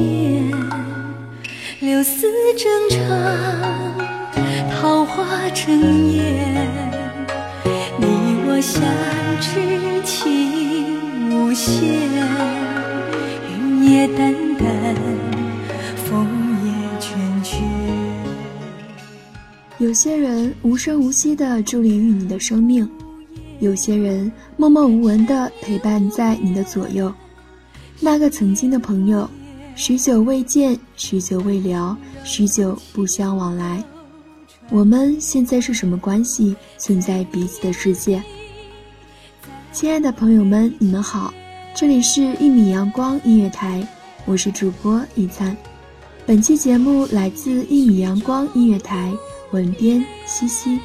面，柳丝正长，桃花正艳。你我相知情无限，云也淡淡，风也倦倦。有些人无声无息地伫立于你的生命，有些人默默无闻地陪伴在你的左右。那个曾经的朋友，许久未见，许久未聊，许久不相往来。我们现在是什么关系？存在彼此的世界。亲爱的朋友们，你们好，这里是一米阳光音乐台，我是主播一灿。本期节目来自一米阳光音乐台，文编西西。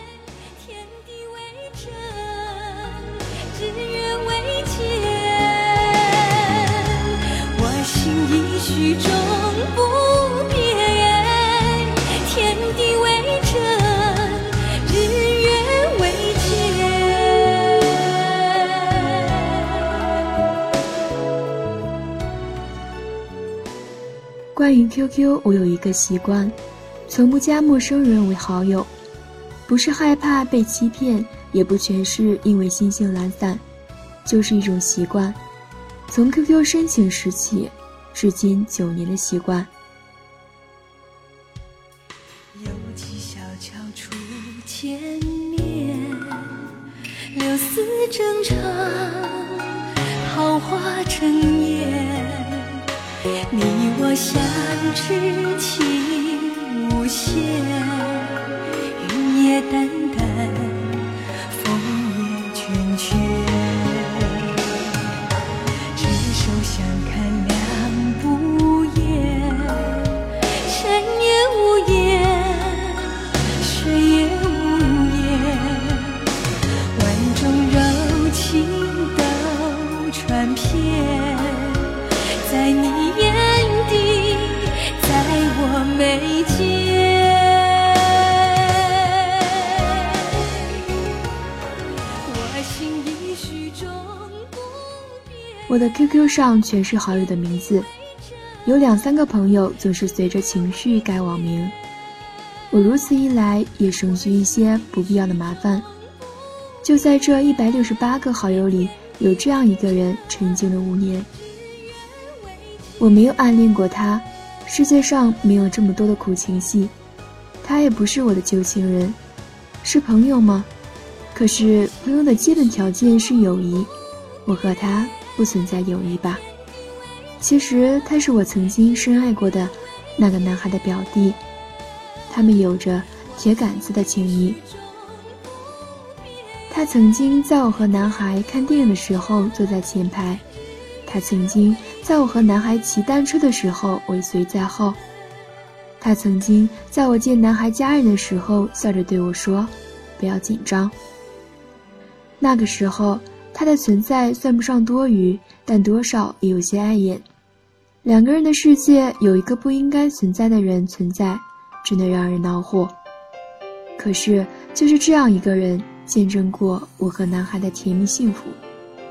关于 QQ，我有一个习惯，从不加陌生人为好友，不是害怕被欺骗，也不全是因为心性懒散，就是一种习惯。从 QQ 申请时起，至今九年的习惯。有几小桥初见面，柳丝正长，桃花正。相知情无限，云也淡淡，风也倦倦。执手相看两不厌，山也无言，水也无言，万种柔情都传遍，在你眼底，在我眉间。我心已许终不。我的 QQ 上全是好友的名字，有两三个朋友总是随着情绪改网名。我如此一来，也省去一些不必要的麻烦。就在这一百六十八个好友里，有这样一个人沉静了五年。我没有暗恋过他，世界上没有这么多的苦情戏。他也不是我的旧情人，是朋友吗？可是朋友的基本条件是友谊，我和他不存在友谊吧？其实他是我曾经深爱过的那个男孩的表弟，他们有着铁杆子的情谊。他曾经在我和男孩看电影的时候坐在前排，他曾经在我和男孩骑单车的时候尾随在后。他曾经在我见男孩家人的时候笑着对我说：“不要紧张。”那个时候，他的存在算不上多余，但多少也有些碍眼。两个人的世界有一个不应该存在的人存在，真的让人恼火。可是，就是这样一个人，见证过我和男孩的甜蜜幸福，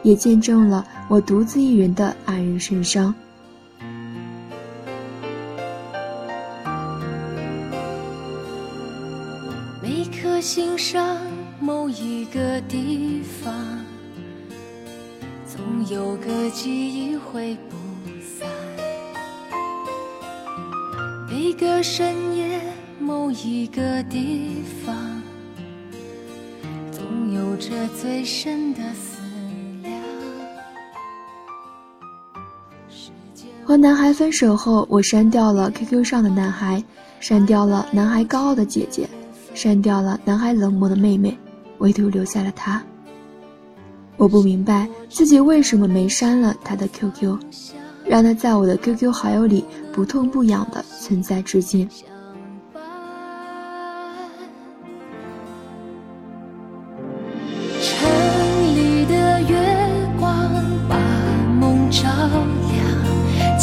也见证了我独自一人的黯然神伤。每颗心上某一个地方，总有个记忆会不散。每个深夜某一个地方，总有着最深的和男孩分手后，我删掉了 QQ 上的男孩，删掉了男孩高傲的姐姐。删掉了男孩冷漠的妹妹，唯独留下了他。我不明白自己为什么没删了他的 QQ，让他在我的 QQ 好友里不痛不痒的存在至今。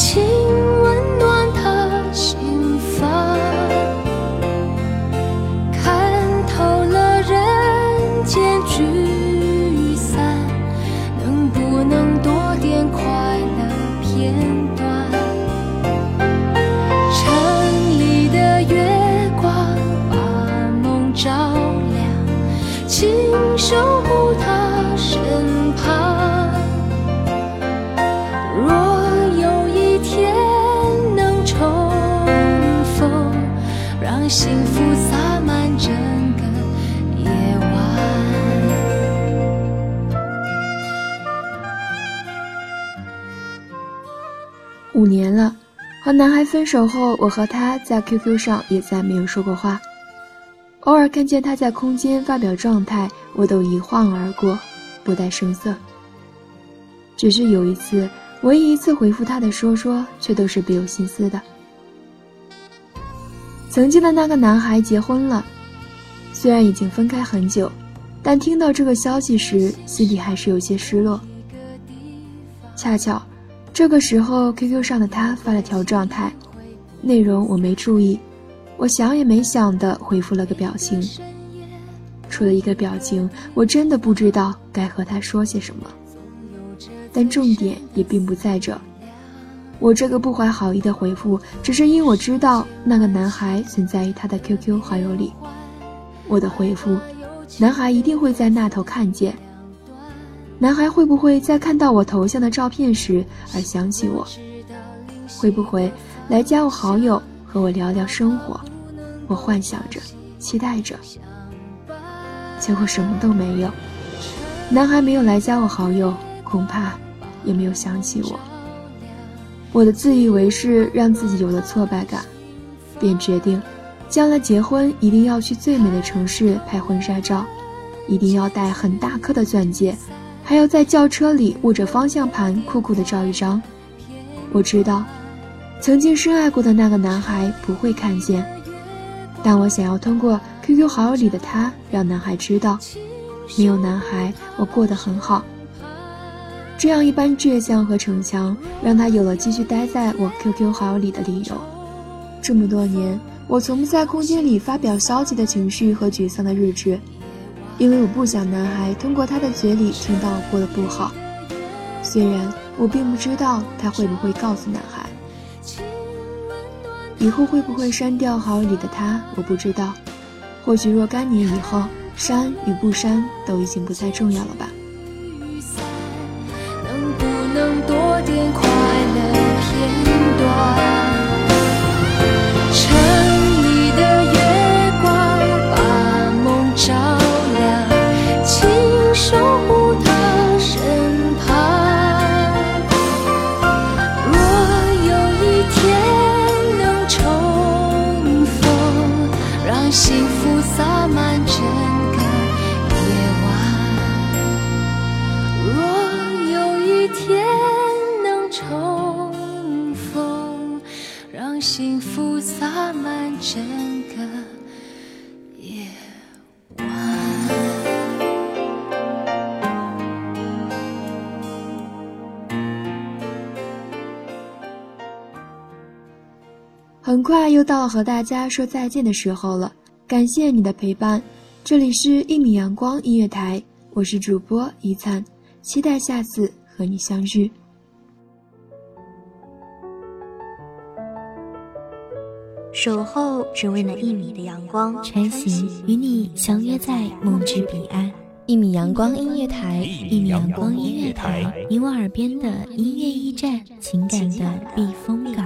请温暖他心房。看透了人间聚散，能不能多点快乐片段？城里的月光把梦照亮，请守护五年了，和男孩分手后，我和他在 QQ 上也再没有说过话。偶尔看见他在空间发表状态，我都一晃而过，不带声色。只是有一次，唯一一次回复他的说说，却都是别有心思的。曾经的那个男孩结婚了，虽然已经分开很久，但听到这个消息时，心里还是有些失落。恰巧。这个时候，QQ 上的他发了条状态，内容我没注意，我想也没想的回复了个表情。除了一个表情，我真的不知道该和他说些什么。但重点也并不在这，我这个不怀好意的回复，只是因我知道那个男孩存在于他的 QQ 好友里。我的回复，男孩一定会在那头看见。男孩会不会在看到我头像的照片时而想起我？会不会来加我好友和我聊聊生活？我幻想着，期待着，结果什么都没有。男孩没有来加我好友，恐怕也没有想起我。我的自以为是让自己有了挫败感，便决定，将来结婚一定要去最美的城市拍婚纱照，一定要戴很大颗的钻戒。还要在轿车里握着方向盘酷酷的照一张。我知道，曾经深爱过的那个男孩不会看见，但我想要通过 QQ 好友里的他让男孩知道，没有男孩我过得很好。这样一般倔强和逞强，让他有了继续待在我 QQ 好友里的理由。这么多年，我从不在空间里发表消极的情绪和沮丧的日志。因为我不想男孩通过他的嘴里听到我过得不好，虽然我并不知道他会不会告诉男孩，以后会不会删掉好友里的他，我不知道。或许若干年以后，删与不删都已经不再重要了吧。能不能多点快乐片段？很快又到了和大家说再见的时候了，感谢你的陪伴。这里是一米阳光音乐台，我是主播一灿，期待下次和你相遇。守候只为那一米的阳光，穿行与你相约在梦之彼岸。一米阳光音乐台，一米阳光音乐台，你我耳边的音乐驿站，情感的避风港。